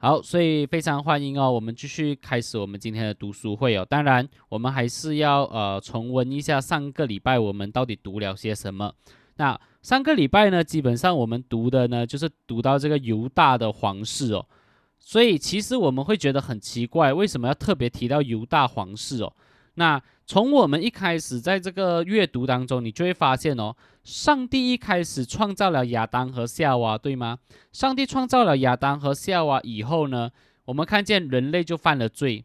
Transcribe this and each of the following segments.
好，所以非常欢迎哦，我们继续开始我们今天的读书会哦。当然，我们还是要呃重温一下上个礼拜我们到底读了些什么。那上个礼拜呢，基本上我们读的呢就是读到这个犹大的皇室哦。所以其实我们会觉得很奇怪，为什么要特别提到犹大皇室哦？那从我们一开始在这个阅读当中，你就会发现哦，上帝一开始创造了亚当和夏娃，对吗？上帝创造了亚当和夏娃以后呢，我们看见人类就犯了罪。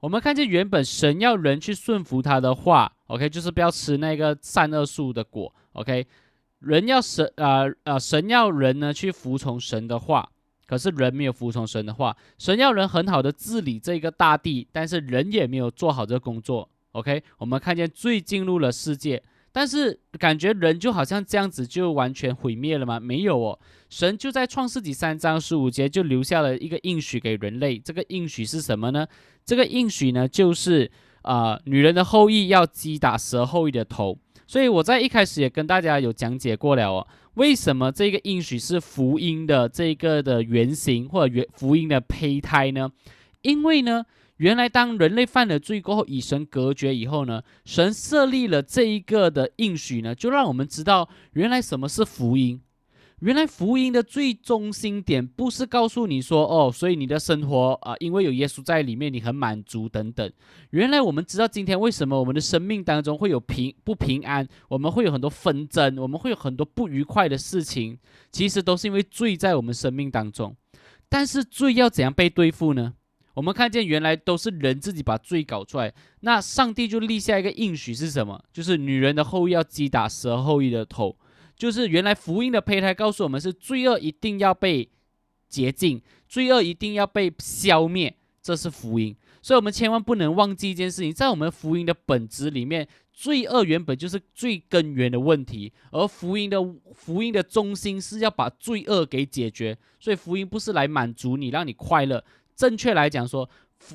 我们看见原本神要人去顺服他的话，OK，就是不要吃那个善恶树的果，OK，人要神啊啊，神要人呢去服从神的话。可是人没有服从神的话，神要人很好的治理这个大地，但是人也没有做好这个工作。OK，我们看见罪进入了世界，但是感觉人就好像这样子就完全毁灭了吗？没有哦，神就在创世纪三章十五节就留下了一个应许给人类。这个应许是什么呢？这个应许呢，就是啊，女人的后裔要击打蛇后裔的头。所以我在一开始也跟大家有讲解过了哦。为什么这个应许是福音的这个的原型或者原福音的胚胎呢？因为呢，原来当人类犯了罪过后，与神隔绝以后呢，神设立了这一个的应许呢，就让我们知道原来什么是福音。原来福音的最中心点不是告诉你说哦，所以你的生活啊，因为有耶稣在里面，你很满足等等。原来我们知道今天为什么我们的生命当中会有平不平安，我们会有很多纷争，我们会有很多不愉快的事情，其实都是因为罪在我们生命当中。但是罪要怎样被对付呢？我们看见原来都是人自己把罪搞出来，那上帝就立下一个应许是什么？就是女人的后裔要击打蛇后裔的头。就是原来福音的胚胎告诉我们，是罪恶一定要被洁净，罪恶一定要被消灭，这是福音。所以，我们千万不能忘记一件事情，在我们福音的本质里面，罪恶原本就是最根源的问题，而福音的福音的中心是要把罪恶给解决。所以，福音不是来满足你，让你快乐。正确来讲，说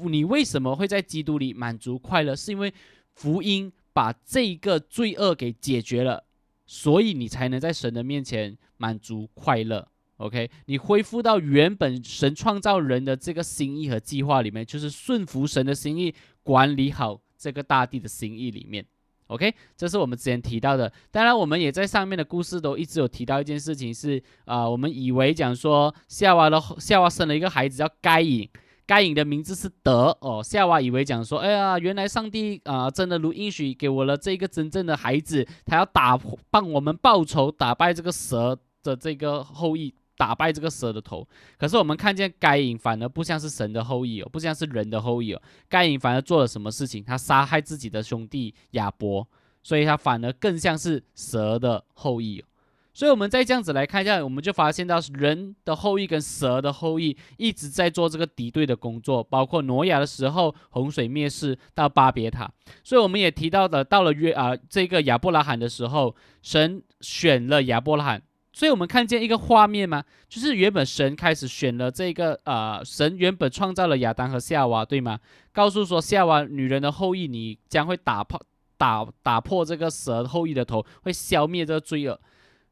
你为什么会在基督里满足快乐，是因为福音把这个罪恶给解决了。所以你才能在神的面前满足快乐，OK？你恢复到原本神创造人的这个心意和计划里面，就是顺服神的心意，管理好这个大地的心意里面，OK？这是我们之前提到的。当然，我们也在上面的故事都一直有提到一件事情，是啊，我们以为讲说夏娃的夏娃生了一个孩子叫该隐。该隐的名字是德哦，夏娃以为讲说，哎呀，原来上帝啊，真的如应许给我了这个真正的孩子，他要打帮我们报仇，打败这个蛇的这个后裔，打败这个蛇的头。可是我们看见该隐反而不像是神的后裔哦，不像是人的后裔哦，该隐反而做了什么事情？他杀害自己的兄弟亚伯，所以他反而更像是蛇的后裔哦。所以，我们再这样子来看一下，我们就发现到人的后裔跟蛇的后裔一直在做这个敌对的工作，包括挪亚的时候洪水灭世到巴别塔。所以，我们也提到的，到了约啊这个亚伯拉罕的时候，神选了亚伯拉罕。所以我们看见一个画面吗？就是原本神开始选了这个呃，神原本创造了亚当和夏娃，对吗？告诉说夏娃女人的后裔，你将会打破打打破这个蛇后裔的头，会消灭这个罪恶。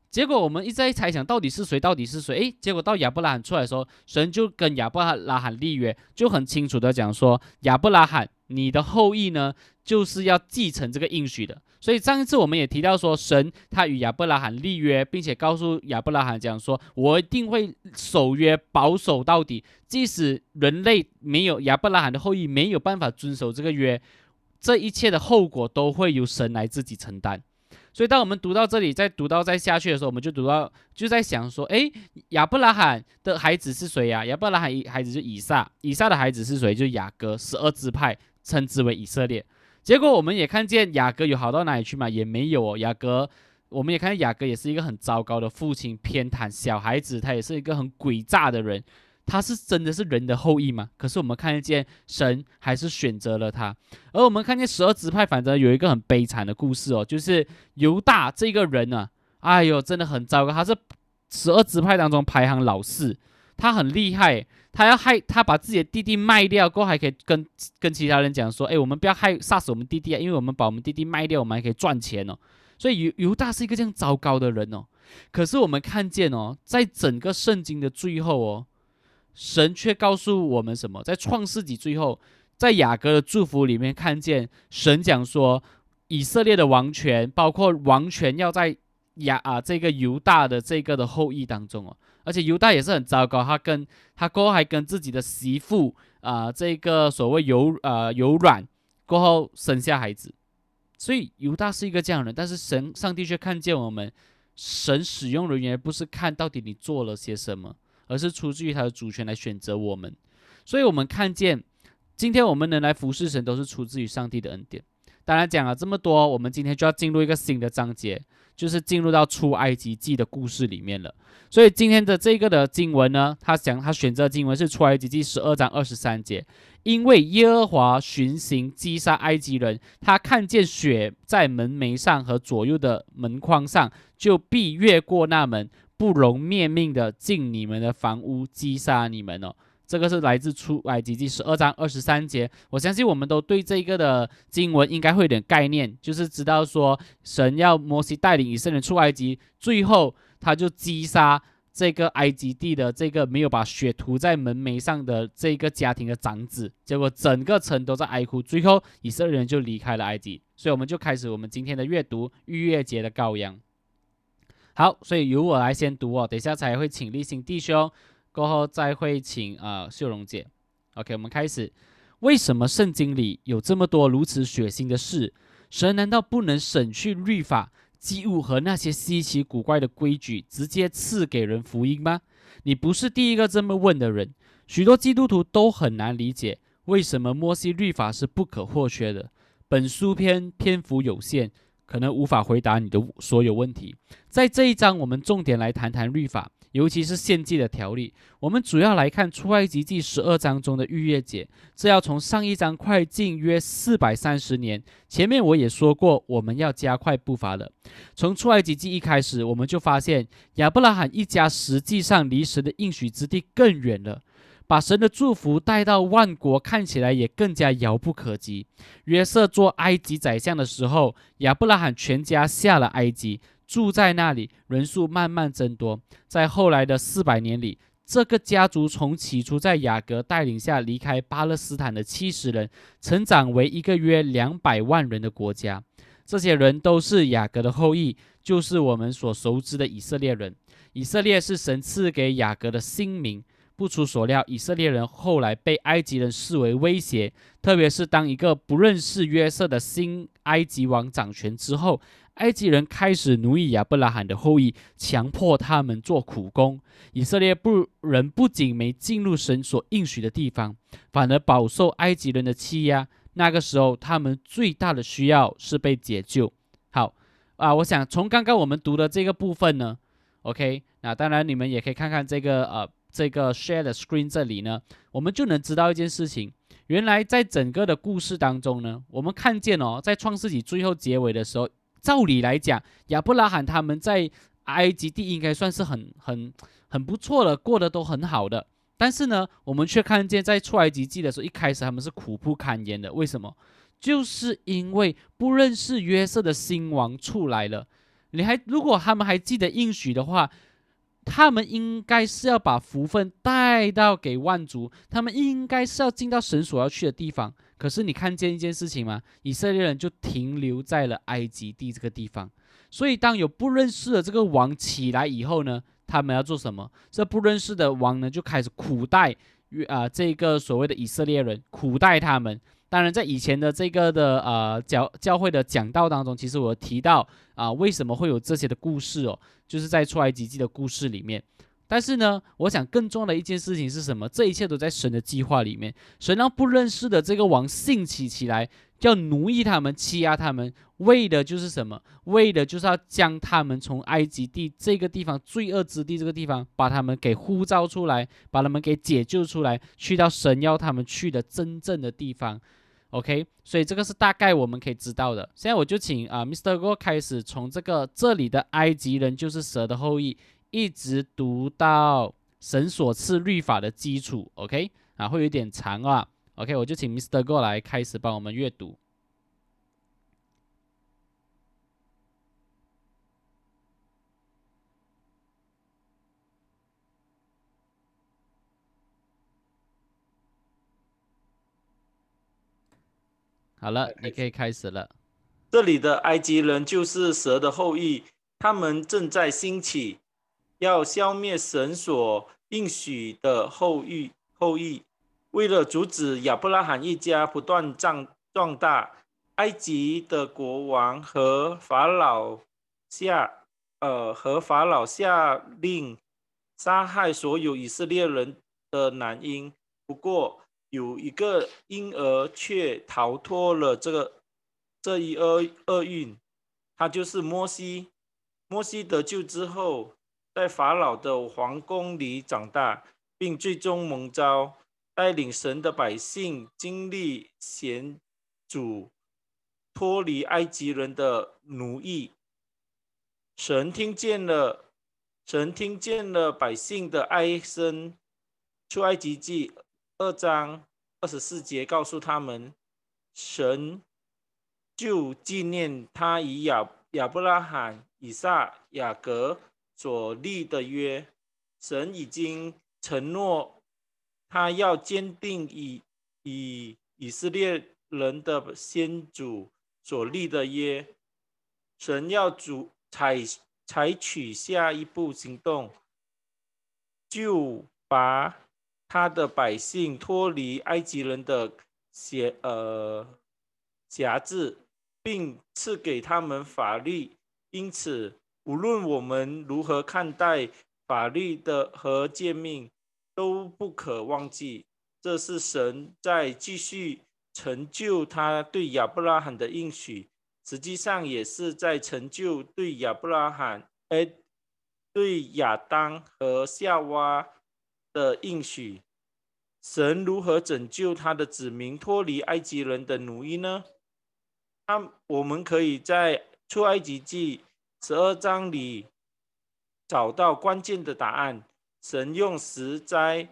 结果我们一直在猜想到底是谁，到底是谁？诶，结果到亚伯拉罕出来的时候，神就跟亚伯拉罕立约，就很清楚的讲说，亚伯拉罕，你的后裔呢，就是要继承这个应许的。所以上一次我们也提到说，神他与亚伯拉罕立约，并且告诉亚伯拉罕讲说，我一定会守约保守到底，即使人类没有亚伯拉罕的后裔没有办法遵守这个约，这一切的后果都会由神来自己承担。所以，当我们读到这里，再读到再下去的时候，我们就读到，就在想说，哎，亚伯拉罕的孩子是谁呀？亚伯拉罕孩子就以撒，以撒的孩子是谁？就雅各，十二支派称之为以色列。结果，我们也看见雅各有好到哪里去嘛？也没有哦。雅各，我们也看见雅各也是一个很糟糕的父亲，偏袒小孩子，他也是一个很诡诈的人。他是真的是人的后裔吗？可是我们看得见神还是选择了他，而我们看见十二支派，反正有一个很悲惨的故事哦，就是犹大这个人呢，哎呦，真的很糟糕。他是十二支派当中排行老四，他很厉害，他要害他把自己的弟弟卖掉，过后还可以跟跟其他人讲说，哎，我们不要害杀死我们弟弟啊，因为我们把我们弟弟卖掉，我们还可以赚钱哦。所以犹犹大是一个这样糟糕的人哦。可是我们看见哦，在整个圣经的最后哦。神却告诉我们什么？在创世纪最后，在雅各的祝福里面看见神讲说，以色列的王权，包括王权要在雅啊这个犹大的这个的后裔当中哦。而且犹大也是很糟糕，他跟他过后还跟自己的媳妇啊这个所谓有呃柔软过后生下孩子，所以犹大是一个这样的人。但是神上帝却看见我们，神使用人员不是看到底你做了些什么。而是出自于他的主权来选择我们，所以我们看见今天我们能来服侍神，都是出自于上帝的恩典。当然讲了这么多，我们今天就要进入一个新的章节，就是进入到出埃及记的故事里面了。所以今天的这个的经文呢，他讲他选择的经文是出埃及记十二章二十三节，因为耶和华巡行击杀埃及人，他看见血在门楣上和左右的门框上，就必越过那门。不容灭命的进你们的房屋，击杀你们哦。这个是来自出埃及记十二章二十三节。我相信我们都对这个的经文应该会有点概念，就是知道说神要摩西带领以色列人出埃及，最后他就击杀这个埃及地的这个没有把血涂在门楣上的这个家庭的长子，结果整个城都在哀哭，最后以色列人就离开了埃及。所以我们就开始我们今天的阅读逾越节的羔羊。好，所以由我来先读哦，等一下才会请立新弟兄，过后再会请呃秀荣姐。OK，我们开始。为什么圣经里有这么多如此血腥的事？神难道不能省去律法、祭物和那些稀奇古怪的规矩，直接赐给人福音吗？你不是第一个这么问的人。许多基督徒都很难理解，为什么摩西律法是不可或缺的。本书篇篇幅有限。可能无法回答你的所有问题。在这一章，我们重点来谈谈律法，尤其是献祭的条例。我们主要来看出埃及记十二章中的逾越节，这要从上一章快进约四百三十年。前面我也说过，我们要加快步伐了。从出埃及记一开始，我们就发现亚伯拉罕一家实际上离神的应许之地更远了。把神的祝福带到万国，看起来也更加遥不可及。约瑟做埃及宰相的时候，亚伯拉罕全家下了埃及，住在那里，人数慢慢增多。在后来的四百年里，这个家族从起初在雅各带领下离开巴勒斯坦的七十人，成长为一个约两百万人的国家。这些人都是雅各的后裔，就是我们所熟知的以色列人。以色列是神赐给雅各的新名。不出所料，以色列人后来被埃及人视为威胁，特别是当一个不认识约瑟的新埃及王掌权之后，埃及人开始奴役亚伯拉罕的后裔，强迫他们做苦工。以色列不人不仅没进入神所应许的地方，反而饱受埃及人的欺压。那个时候，他们最大的需要是被解救。好啊，我想从刚刚我们读的这个部分呢，OK，那当然你们也可以看看这个呃。这个 share 的 screen 这里呢，我们就能知道一件事情。原来在整个的故事当中呢，我们看见哦，在创世纪最后结尾的时候，照理来讲，亚伯拉罕他们在埃及地应该算是很很很不错的，过得都很好的。但是呢，我们却看见在出埃及记的时候，一开始他们是苦不堪言的。为什么？就是因为不认识约瑟的新王出来了。你还如果他们还记得应许的话。他们应该是要把福分带到给万族，他们应该是要进到神所要去的地方。可是你看见一件事情吗？以色列人就停留在了埃及地这个地方。所以当有不认识的这个王起来以后呢，他们要做什么？这不认识的王呢，就开始苦待啊这个所谓的以色列人，苦待他们。当然，在以前的这个的呃教教会的讲道当中，其实我提到啊，为什么会有这些的故事哦，就是在出埃及记的故事里面。但是呢，我想更重要的一件事情是什么？这一切都在神的计划里面。神让不认识的这个王兴起起来，要奴役他们、欺压他们，为的就是什么？为的就是要将他们从埃及地这个地方罪恶之地这个地方，把他们给呼召出来，把他们给解救出来，去到神要他们去的真正的地方。OK，所以这个是大概我们可以知道的。现在我就请啊，Mr. Go 开始从这个这里的埃及人就是蛇的后裔，一直读到神所赐律法的基础。OK，啊，会有点长啊。OK，我就请 Mr. Go 来开始帮我们阅读。好了，你可以开始了。这里的埃及人就是蛇的后裔，他们正在兴起，要消灭神所应许的后裔。后裔为了阻止亚伯拉罕一家不断壮壮大，埃及的国王和法老下，呃，和法老下令杀害所有以色列人的男婴。不过，有一个婴儿却逃脱了这个这一厄厄运，他就是摩西。摩西得救之后，在法老的皇宫里长大，并最终蒙召带领神的百姓经历险阻，脱离埃及人的奴役。神听见了，神听见了百姓的哀声，出埃及记。二章二十四节告诉他们，神就纪念他以亚亚伯拉罕、以撒、雅各所立的约。神已经承诺，他要坚定以以以色列人的先祖所立的约。神要主采采取下一步行动，就把。他的百姓脱离埃及人的辖呃辖制，并赐给他们法律。因此，无论我们如何看待法律的和诫命，都不可忘记，这是神在继续成就他对亚伯拉罕的应许，实际上也是在成就对亚伯拉罕哎对亚当和夏娃。的应许，神如何拯救他的子民脱离埃及人的奴役呢？那我们可以在出埃及记十二章里找到关键的答案。神用十灾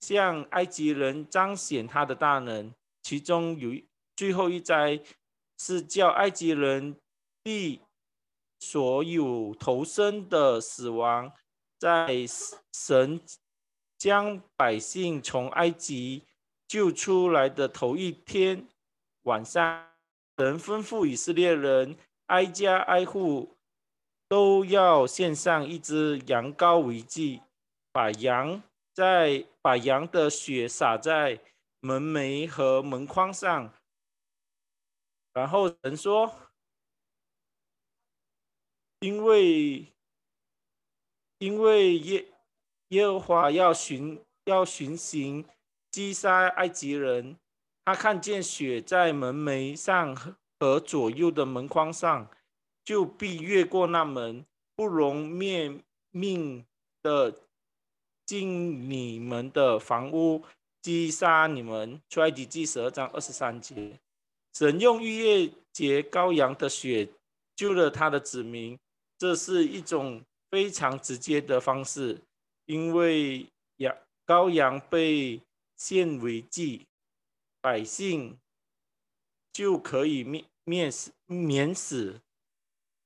向埃及人彰显他的大能，其中有最后一灾是叫埃及人地所有投生的死亡，在神。将百姓从埃及救出来的头一天晚上，神吩咐以色列人挨家挨户都要献上一只羊羔为祭，把羊在把羊的血洒在门楣和门框上，然后神说：“因为因为耶。”耶和华要巡要巡行击杀埃及人，他看见血在门楣上和左右的门框上，就必越过那门，不容灭命的进你们的房屋，击杀你们。出埃及记十二章二十三节，神用逾越节羔羊的血救了他的子民，这是一种非常直接的方式。因为羊羔羊被献为祭，百姓就可以免免死免死。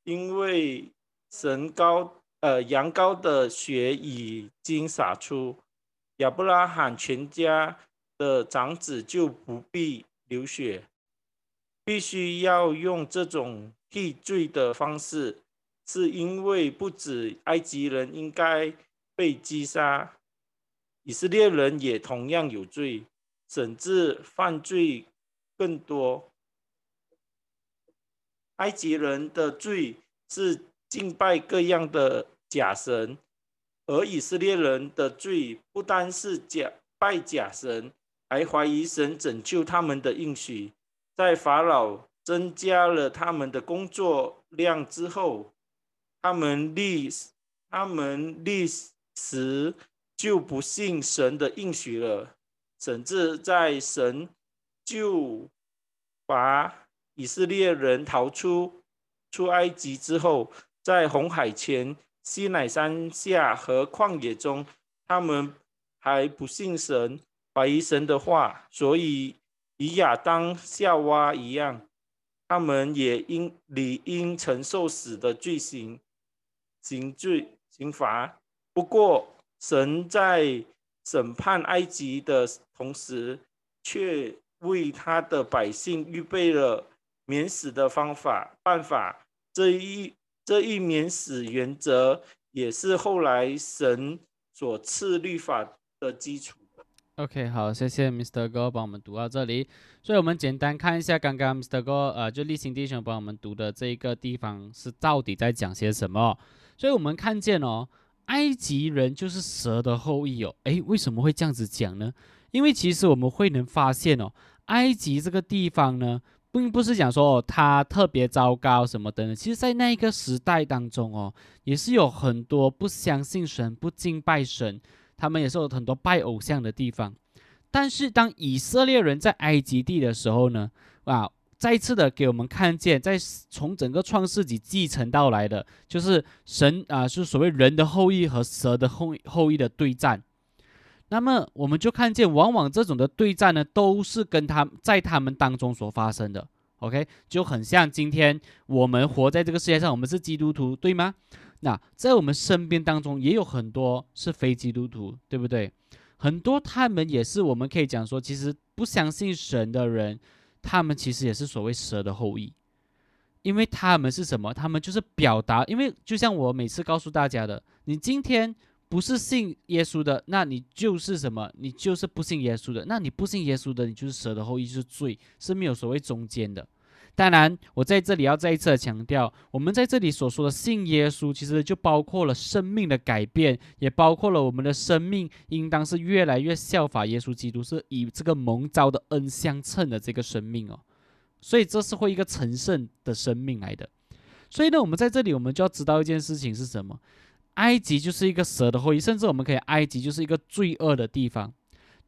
因为神羔呃羊羔的血已经洒出，亚伯拉罕全家的长子就不必流血。必须要用这种替罪的方式，是因为不止埃及人应该。被击杀，以色列人也同样有罪，甚至犯罪更多。埃及人的罪是敬拜各样的假神，而以色列人的罪不单是假拜假神，还怀疑神拯救他们的应许。在法老增加了他们的工作量之后，他们立他们立。时就不信神的应许了，甚至在神就把以色列人逃出出埃及之后，在红海前、西乃山下和旷野中，他们还不信神，怀疑神的话，所以与亚当、夏娃一样，他们也应理应承受死的罪行、刑罪、刑罚。不过，神在审判埃及的同时，却为他的百姓预备了免死的方法办法。这一这一免死原则也是后来神所赐律法的基础。OK，好，谢谢 Mr. 哥帮我们读到这里。所以，我们简单看一下刚刚 Mr. 哥呃，就立新弟兄帮我们读的这一个地方是到底在讲些什么。所以我们看见哦，埃及人就是蛇的后裔哦。诶，为什么会这样子讲呢？因为其实我们会能发现哦，埃及这个地方呢，并不是讲说哦它特别糟糕什么的。其实，在那一个时代当中哦，也是有很多不相信神、不敬拜神。他们也是有很多拜偶像的地方，但是当以色列人在埃及地的时候呢，啊，再次的给我们看见，在从整个创世纪继承到来的，就是神啊，是所谓人的后裔和蛇的后后裔的对战。那么我们就看见，往往这种的对战呢，都是跟他在他们当中所发生的。OK，就很像今天我们活在这个世界上，我们是基督徒，对吗？那在我们身边当中也有很多是非基督徒，对不对？很多他们也是我们可以讲说，其实不相信神的人，他们其实也是所谓蛇的后裔，因为他们是什么？他们就是表达，因为就像我每次告诉大家的，你今天不是信耶稣的，那你就是什么？你就是不信耶稣的。那你不信耶稣的，你就是蛇的后裔，就是罪，是没有所谓中间的。当然，我在这里要再一次的强调，我们在这里所说的信耶稣，其实就包括了生命的改变，也包括了我们的生命应当是越来越效法耶稣基督，是以这个蒙召的恩相称的这个生命哦。所以这是会一个成圣的生命来的。所以呢，我们在这里我们就要知道一件事情是什么？埃及就是一个蛇的后裔，甚至我们可以，埃及就是一个罪恶的地方。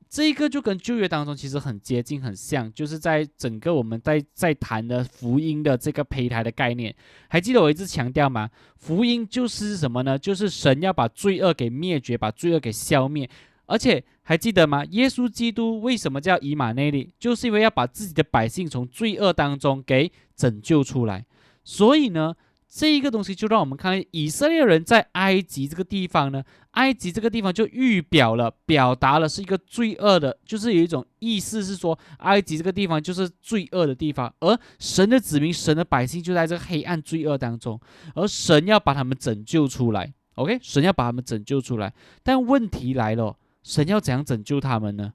这一个就跟旧约当中其实很接近、很像，就是在整个我们在在谈的福音的这个胚胎的概念，还记得我一直强调吗？福音就是什么呢？就是神要把罪恶给灭绝，把罪恶给消灭。而且还记得吗？耶稣基督为什么叫以马内利？就是因为要把自己的百姓从罪恶当中给拯救出来。所以呢？这一个东西就让我们看以色列人在埃及这个地方呢，埃及这个地方就预表了、表达了是一个罪恶的，就是有一种意思是说，埃及这个地方就是罪恶的地方，而神的子民、神的百姓就在这个黑暗罪恶当中，而神要把他们拯救出来。OK，神要把他们拯救出来，但问题来了，神要怎样拯救他们呢？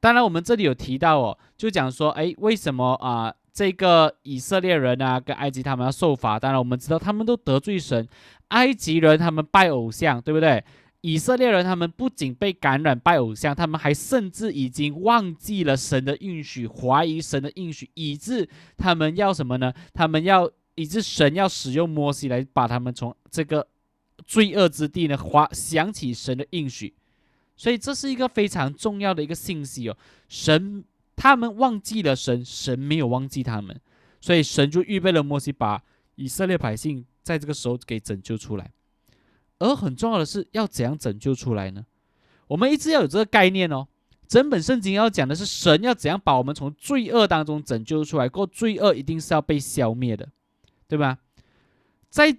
当然，我们这里有提到哦，就讲说，哎，为什么啊？这个以色列人啊，跟埃及他们要受罚。当然，我们知道他们都得罪神。埃及人他们拜偶像，对不对？以色列人他们不仅被感染拜偶像，他们还甚至已经忘记了神的应许，怀疑神的应许，以致他们要什么呢？他们要以致神要使用摩西来把他们从这个罪恶之地呢，划想起神的应许。所以这是一个非常重要的一个信息哦，神。他们忘记了神，神没有忘记他们，所以神就预备了摩西，把以色列百姓在这个时候给拯救出来。而很重要的是，要怎样拯救出来呢？我们一直要有这个概念哦。整本圣经要讲的是神要怎样把我们从罪恶当中拯救出来，过罪恶一定是要被消灭的，对吧？在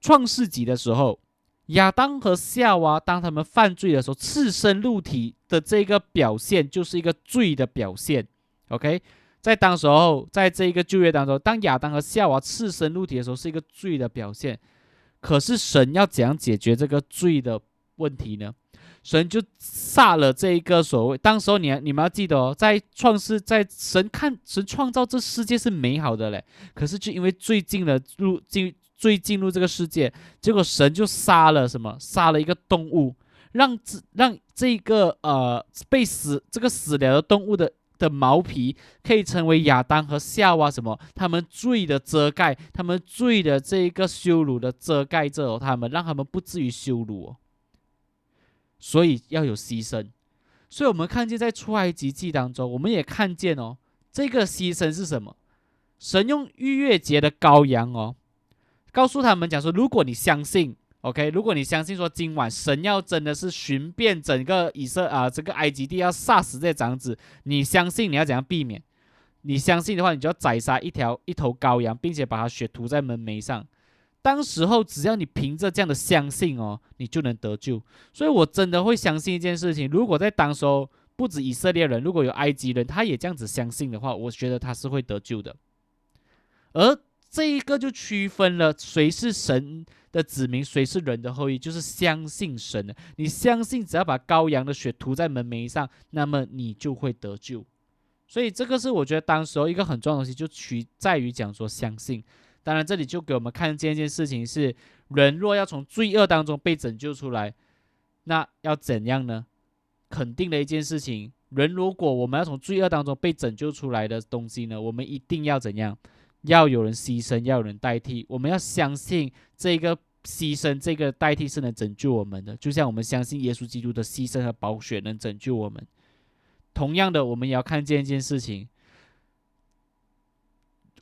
创世纪的时候。亚当和夏娃当他们犯罪的时候，赤身露体的这个表现就是一个罪的表现。OK，在当时候，在这一个旧约当中，当亚当和夏娃赤身露体的时候，是一个罪的表现。可是神要怎样解决这个罪的问题呢？神就杀了这一个所谓，当时候你你们要记得哦，在创世，在神看神创造这世界是美好的嘞，可是就因为最近的入进。罪进入这个世界，结果神就杀了什么？杀了一个动物，让这让这个呃被死这个死了的动物的的毛皮可以成为亚当和夏娃什么？他们罪的遮盖，他们罪的这一个羞辱的遮盖着他们，让他们不至于羞辱哦。所以要有牺牲。所以我们看见在出埃及记当中，我们也看见哦，这个牺牲是什么？神用逾越节的羔羊哦。告诉他们讲说，如果你相信，OK，如果你相信说今晚神要真的是寻遍整个以色啊，这个埃及地要杀死这些长子，你相信你要怎样避免？你相信的话，你就要宰杀一条一头羔羊，并且把它血涂在门楣上。当时候只要你凭着这样的相信哦，你就能得救。所以我真的会相信一件事情，如果在当时候不止以色列人，如果有埃及人，他也这样子相信的话，我觉得他是会得救的。而这一个就区分了谁是神的子民，谁是人的后裔，就是相信神的。你相信，只要把羔羊的血涂在门楣上，那么你就会得救。所以这个是我觉得当时候一个很重要的东西，就取在于讲说相信。当然，这里就给我们看见一件事情是：人若要从罪恶当中被拯救出来，那要怎样呢？肯定的一件事情，人如果我们要从罪恶当中被拯救出来的东西呢，我们一定要怎样？要有人牺牲，要有人代替。我们要相信这个牺牲、这个代替是能拯救我们的，就像我们相信耶稣基督的牺牲和宝血能拯救我们。同样的，我们也要看见一件事情：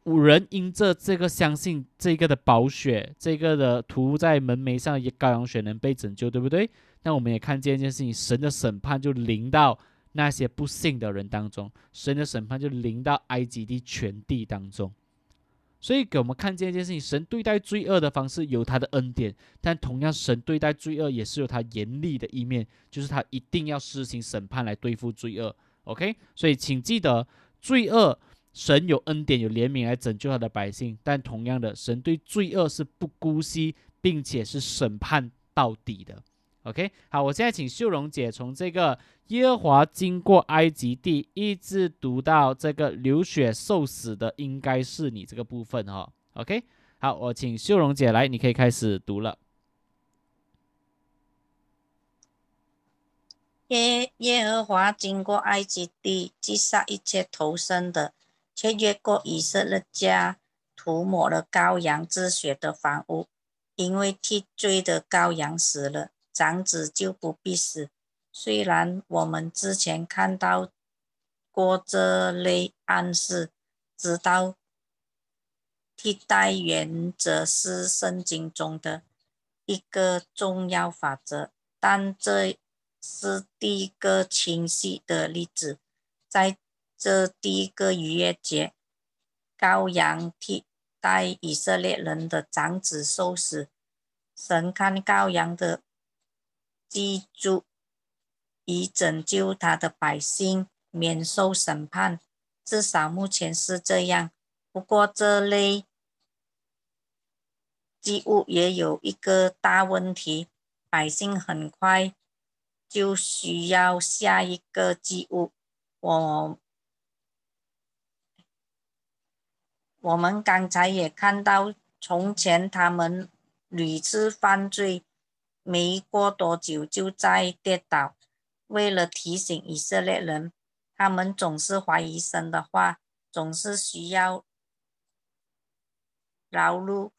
五人因着这个相信这个的宝血，这个的涂在门楣上的羔羊血能被拯救，对不对？那我们也看见一件事情：神的审判就临到那些不幸的人当中，神的审判就临到埃及地全地当中。所以给我们看见一件事情：神对待罪恶的方式有他的恩典，但同样，神对待罪恶也是有他严厉的一面，就是他一定要施行审判来对付罪恶。OK，所以请记得，罪恶神有恩典、有怜悯来拯救他的百姓，但同样的，神对罪恶是不姑息，并且是审判到底的。OK，好，我现在请秀荣姐从这个耶和华经过埃及地，一直读到这个流血受死的，应该是你这个部分哈。OK，好，我请秀荣姐来，你可以开始读了。耶耶和华经过埃及地，击杀一切投生的，却越过以色列家，涂抹了羔羊之血的房屋，因为替罪的羔羊死了。长子就不必死。虽然我们之前看到过这类暗示，知道替代原则是圣经中的一个重要法则，但这是第一个清晰的例子。在这第一个逾越节，羔羊替代以色列人的长子受死，神看羔羊的。记住，以拯救他的百姓免受审判，至少目前是这样。不过，这类祭物也有一个大问题：百姓很快就需要下一个祭物。我我们刚才也看到，从前他们屡次犯罪。没过多久就再跌倒。为了提醒以色列人，他们总是怀疑神的话，总是需要劳碌，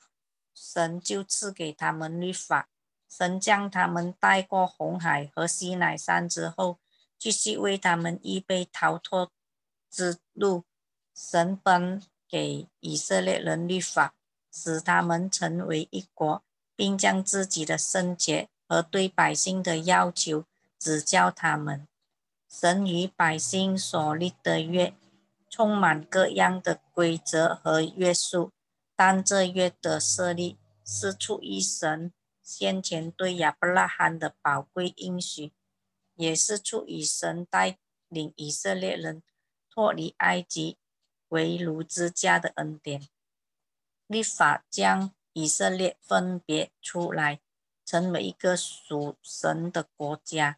神就赐给他们律法。神将他们带过红海和西乃山之后，继续为他们预备逃脱之路。神颁给以色列人律法，使他们成为一国。并将自己的圣洁和对百姓的要求指教他们。神与百姓所立的约，充满各样的规则和约束，但这约的设立是出于神先前对亚伯拉罕的宝贵应许，也是出于神带领以色列人脱离埃及为奴之家的恩典。立法将。以色列分别出来，成为一个属神的国家，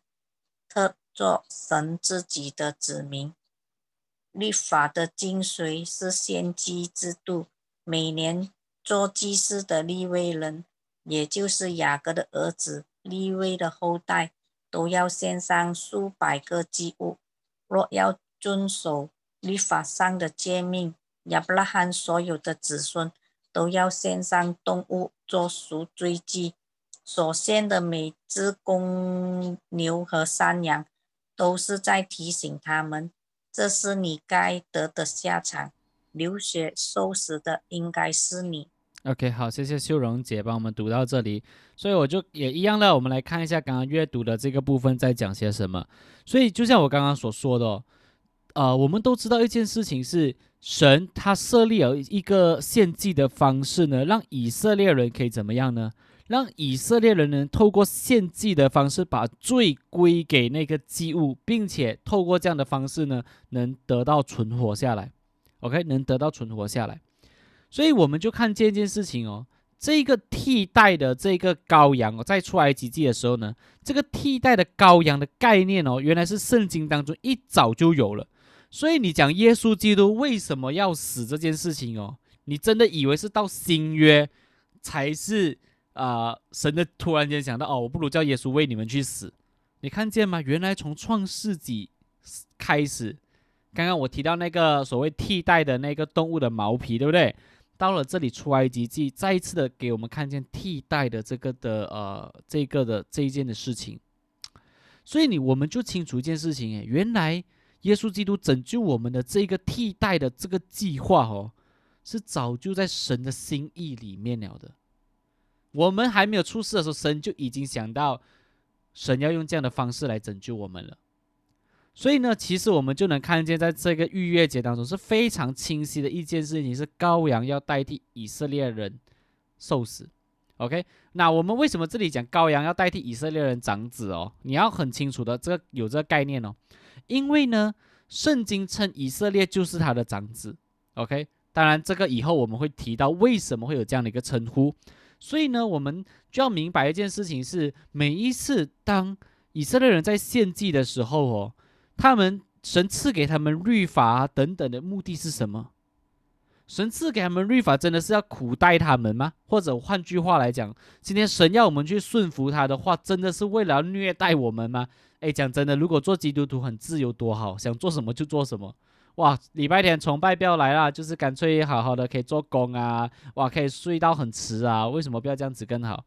特作神自己的子民。律法的精髓是先基制度。每年做祭司的立位人，也就是雅各的儿子立位的后代，都要献上数百个祭物。若要遵守律法上的诫命，亚伯拉罕所有的子孙。都要献上动物做赎罪祭，所献的每只公牛和山羊，都是在提醒他们，这是你该得的下场。流血受死的应该是你。OK，好，谢谢秀荣姐帮我们读到这里，所以我就也一样的，我们来看一下刚刚阅读的这个部分在讲些什么。所以就像我刚刚所说的，呃，我们都知道一件事情是。神他设立了一个献祭的方式呢，让以色列人可以怎么样呢？让以色列人能透过献祭的方式把罪归给那个祭物，并且透过这样的方式呢，能得到存活下来。OK，能得到存活下来。所以我们就看见一件事情哦，这个替代的这个羔羊哦，在出埃及记的时候呢，这个替代的羔羊的概念哦，原来是圣经当中一早就有了。所以你讲耶稣基督为什么要死这件事情哦，你真的以为是到新约才是啊？神的突然间想到哦，我不如叫耶稣为你们去死。你看见吗？原来从创世纪开始，刚刚我提到那个所谓替代的那个动物的毛皮，对不对？到了这里出埃及记，再一次的给我们看见替代的这个的呃这个的这一件的事情。所以你我们就清楚一件事情，诶，原来。耶稣基督拯救我们的这个替代的这个计划哦，是早就在神的心意里面了的。我们还没有出世的时候，神就已经想到，神要用这样的方式来拯救我们了。所以呢，其实我们就能看见，在这个逾越节当中是非常清晰的一件事情：是羔羊要代替以色列人受死。OK，那我们为什么这里讲羔羊要代替以色列人长子哦？你要很清楚的，这个有这个概念哦。因为呢，圣经称以色列就是他的长子，OK。当然，这个以后我们会提到为什么会有这样的一个称呼。所以呢，我们就要明白一件事情是：每一次当以色列人在献祭的时候哦，他们神赐给他们律法等等的目的是什么？神赐给他们律法真的是要苦待他们吗？或者换句话来讲，今天神要我们去顺服他的话，真的是为了虐待我们吗？哎，讲真的，如果做基督徒很自由多好，想做什么就做什么。哇，礼拜天崇拜不要来啦，就是干脆好好的可以做工啊，哇，可以睡到很迟啊，为什么不要这样子更好？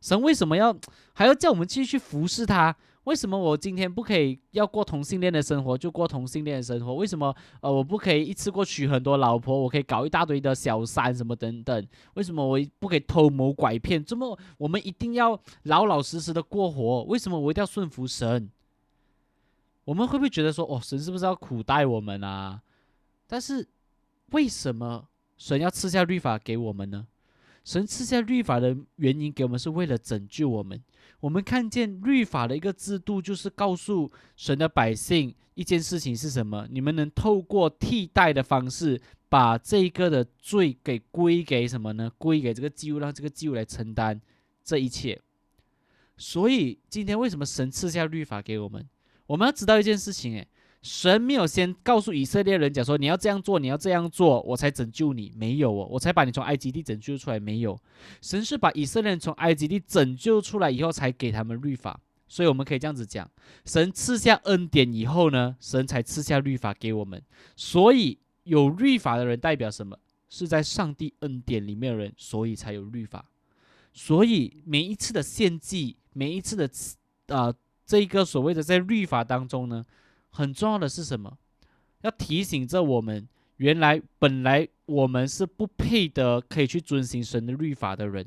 神为什么要还要叫我们继续服侍他？为什么我今天不可以要过同性恋的生活就过同性恋的生活？为什么呃我不可以一次过娶很多老婆？我可以搞一大堆的小三什么等等？为什么我不可以偷谋拐骗？这么我们一定要老老实实的过活？为什么我一定要顺服神？我们会不会觉得说哦神是不是要苦待我们啊？但是为什么神要赐下律法给我们呢？神赐下律法的原因给我们是为了拯救我们。我们看见律法的一个制度，就是告诉神的百姓一件事情是什么：你们能透过替代的方式，把这个的罪给归给什么呢？归给这个祭物，让这个祭物来承担这一切。所以今天为什么神赐下律法给我们？我们要知道一件事情，诶，神没有先告诉以色列人讲说你要这样做，你要这样做，我才拯救你。没有哦，我才把你从埃及地拯救出来。没有，神是把以色列人从埃及地拯救出来以后，才给他们律法。所以我们可以这样子讲：神赐下恩典以后呢，神才赐下律法给我们。所以有律法的人代表什么？是在上帝恩典里面的人，所以才有律法。所以每一次的献祭，每一次的啊，这一个所谓的在律法当中呢。很重要的是什么？要提醒着我们，原来本来我们是不配得可以去遵行神的律法的人，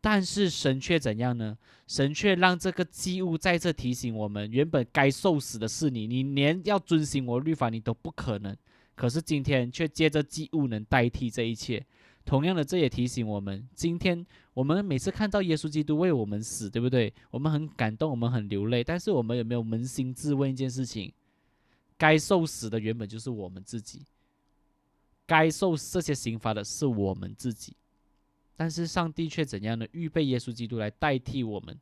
但是神却怎样呢？神却让这个祭物再次提醒我们，原本该受死的是你，你连要遵行我律法你都不可能。可是今天却借着祭物能代替这一切。同样的，这也提醒我们，今天我们每次看到耶稣基督为我们死，对不对？我们很感动，我们很流泪，但是我们有没有扪心自问一件事情？该受死的原本就是我们自己，该受这些刑罚的是我们自己，但是上帝却怎样呢？预备耶稣基督来代替我们，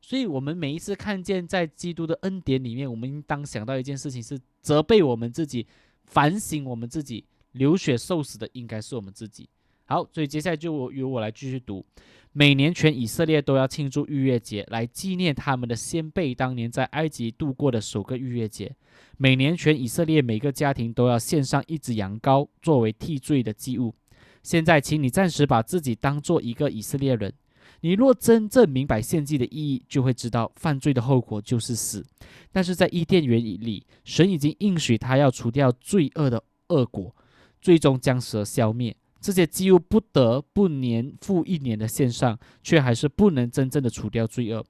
所以，我们每一次看见在基督的恩典里面，我们应当想到一件事情：是责备我们自己，反省我们自己，流血受死的应该是我们自己。好，所以接下来就由我来继续读。每年全以色列都要庆祝逾越节，来纪念他们的先辈当年在埃及度过的首个逾越节。每年全以色列每个家庭都要献上一只羊羔作为替罪的祭物。现在，请你暂时把自己当做一个以色列人。你若真正明白献祭的意义，就会知道犯罪的后果就是死。但是在伊甸园里，神已经应许他要除掉罪恶的恶果，最终将蛇消灭。这些祭物不得不年复一年的献上，却还是不能真正的除掉罪恶。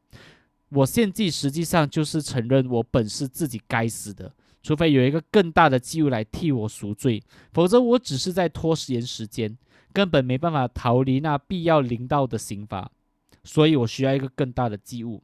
我献祭实际上就是承认我本是自己该死的，除非有一个更大的祭物来替我赎罪，否则我只是在拖延时间，根本没办法逃离那必要临到的刑罚。所以我需要一个更大的祭物。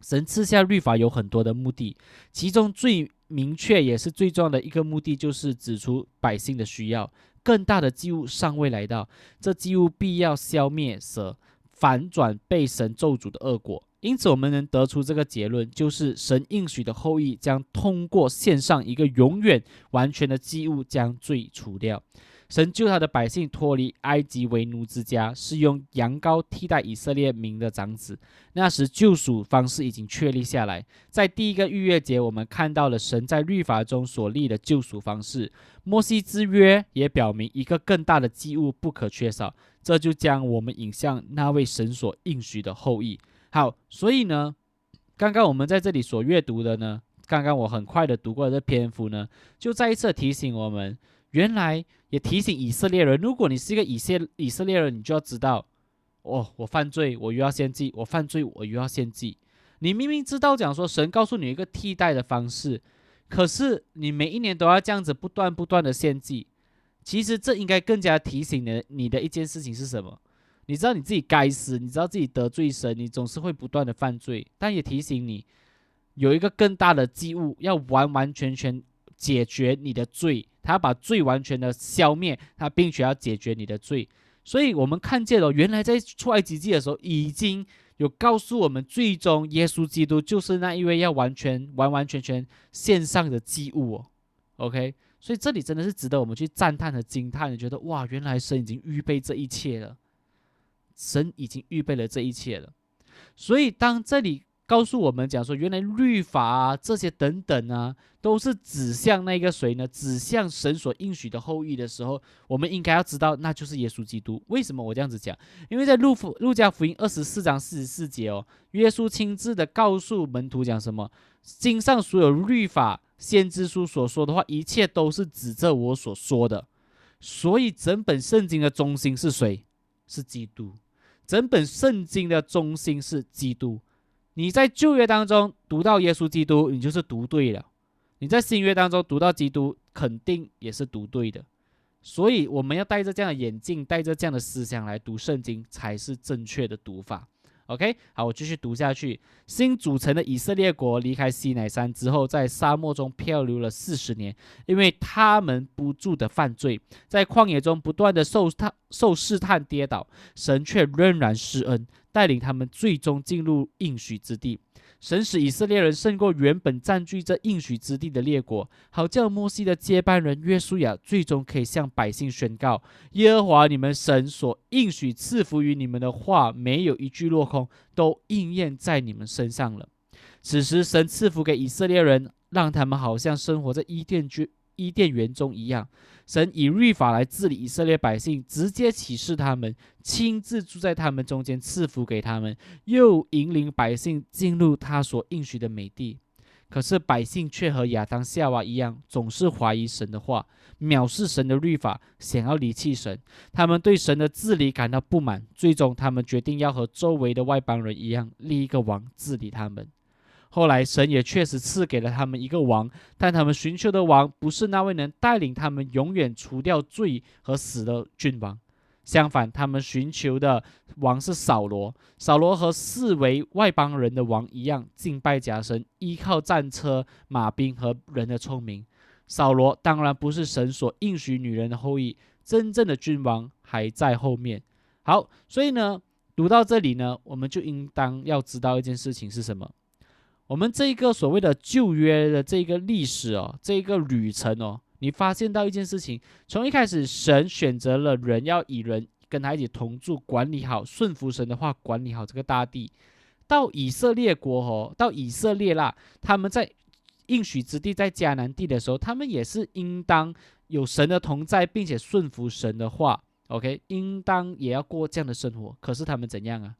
神赐下律法有很多的目的，其中最明确也是最重要的一个目的，就是指出百姓的需要。更大的祭物尚未来到，这祭物必要消灭蛇，反转被神咒诅的恶果。因此，我们能得出这个结论，就是神应许的后裔将通过献上一个永远完全的祭物，将罪除掉。神救他的百姓脱离埃及为奴之家，是用羊羔替代以色列民的长子。那时救赎方式已经确立下来。在第一个逾越节，我们看到了神在律法中所立的救赎方式。摩西之约也表明一个更大的祭物不可缺少。这就将我们引向那位神所应许的后裔。好，所以呢，刚刚我们在这里所阅读的呢，刚刚我很快的读过这篇幅呢，就再一次提醒我们。原来也提醒以色列人，如果你是一个以色以色列人，你就要知道，哦，我犯罪，我又要献祭；我犯罪，我又要献祭。你明明知道讲说神告诉你一个替代的方式，可是你每一年都要这样子不断不断的献祭。其实这应该更加提醒的你的一件事情是什么？你知道你自己该死，你知道自己得罪神，你总是会不断的犯罪，但也提醒你有一个更大的祭物，要完完全全解决你的罪。他要把罪完全的消灭，他并且要解决你的罪，所以我们看见了，原来在出埃及记的时候，已经有告诉我们，最终耶稣基督就是那一位要完全完完全全献上的祭物哦。OK，所以这里真的是值得我们去赞叹和惊叹的，觉得哇，原来神已经预备这一切了，神已经预备了这一切了。所以当这里。告诉我们讲说，原来律法啊这些等等啊，都是指向那个谁呢？指向神所应许的后裔的时候，我们应该要知道，那就是耶稣基督。为什么我这样子讲？因为在路福路加福音二十四章四十四节哦，耶稣亲自的告诉门徒讲什么？经上所有律法、先知书所说的话，一切都是指着我所说的。所以整本圣经的中心是谁？是基督。整本圣经的中心是基督。你在旧约当中读到耶稣基督，你就是读对了；你在新约当中读到基督，肯定也是读对的。所以我们要戴着这样的眼镜，带着这样的思想来读圣经，才是正确的读法。OK，好，我继续读下去。新组成的以色列国离开西乃山之后，在沙漠中漂流了四十年，因为他们不住的犯罪，在旷野中不断的受探、受试探、跌倒，神却仍然施恩，带领他们最终进入应许之地。神使以色列人胜过原本占据这应许之地的列国，好叫摩西的接班人约书亚最终可以向百姓宣告：耶和华你们神所应许赐福于你们的话，没有一句落空，都应验在你们身上了。此时，神赐福给以色列人，让他们好像生活在伊甸居。伊甸园中一样，神以律法来治理以色列百姓，直接启示他们，亲自住在他们中间，赐福给他们，又引领百姓进入他所应许的美地。可是百姓却和亚当夏娃一样，总是怀疑神的话，藐视神的律法，想要离弃神。他们对神的治理感到不满，最终他们决定要和周围的外邦人一样，立一个王治理他们。后来，神也确实赐给了他们一个王，但他们寻求的王不是那位能带领他们永远除掉罪和死的君王。相反，他们寻求的王是扫罗。扫罗和四维外邦人的王一样，敬拜假神，依靠战车、马兵和人的聪明。扫罗当然不是神所应许女人的后裔，真正的君王还在后面。好，所以呢，读到这里呢，我们就应当要知道一件事情是什么。我们这一个所谓的旧约的这个历史哦，这一个旅程哦，你发现到一件事情，从一开始神选择了人要以人跟他一起同住，管理好顺服神的话，管理好这个大地，到以色列国哦，到以色列啦，他们在应许之地在迦南地的时候，他们也是应当有神的同在，并且顺服神的话，OK，应当也要过这样的生活。可是他们怎样啊？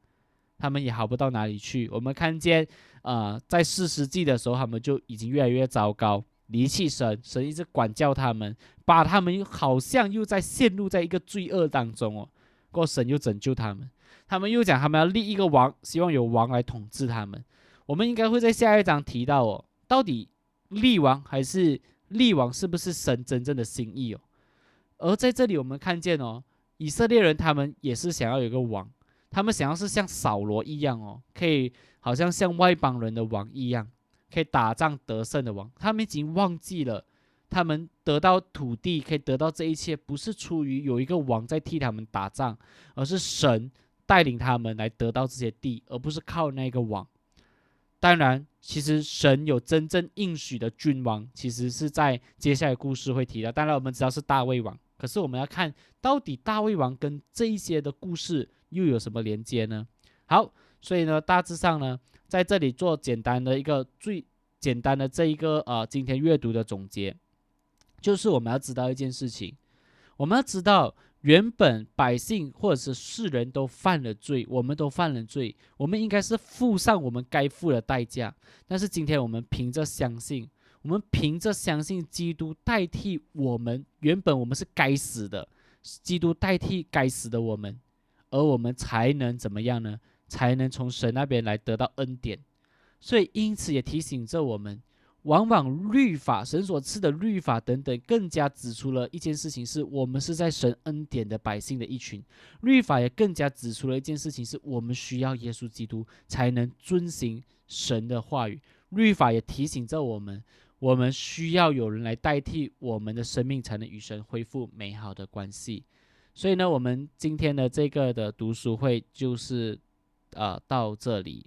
他们也好不到哪里去。我们看见，呃，在四世纪的时候，他们就已经越来越糟糕，离弃神，神一直管教他们，把他们好像又在陷入在一个罪恶当中哦。过神又拯救他们，他们又讲他们要立一个王，希望有王来统治他们。我们应该会在下一章提到哦，到底立王还是立王是不是神真正的心意哦？而在这里我们看见哦，以色列人他们也是想要有个王。他们想要是像扫罗一样哦，可以好像像外邦人的王一样，可以打仗得胜的王。他们已经忘记了，他们得到土地，可以得到这一切，不是出于有一个王在替他们打仗，而是神带领他们来得到这些地，而不是靠那个王。当然，其实神有真正应许的君王，其实是在接下来故事会提到。当然，我们知道是大卫王，可是我们要看到底大胃王跟这一些的故事又有什么连接呢？好，所以呢，大致上呢，在这里做简单的一个最简单的这一个呃今天阅读的总结，就是我们要知道一件事情，我们要知道。原本百姓或者是世人都犯了罪，我们都犯了罪，我们应该是付上我们该付的代价。但是今天我们凭着相信，我们凭着相信基督代替我们，原本我们是该死的，基督代替该死的我们，而我们才能怎么样呢？才能从神那边来得到恩典。所以因此也提醒着我们。往往律法，神所赐的律法等等，更加指出了一件事情：是我们是在神恩典的百姓的一群。律法也更加指出了一件事情：是我们需要耶稣基督才能遵行神的话语。律法也提醒着我们，我们需要有人来代替我们的生命，才能与神恢复美好的关系。所以呢，我们今天的这个的读书会就是，呃，到这里。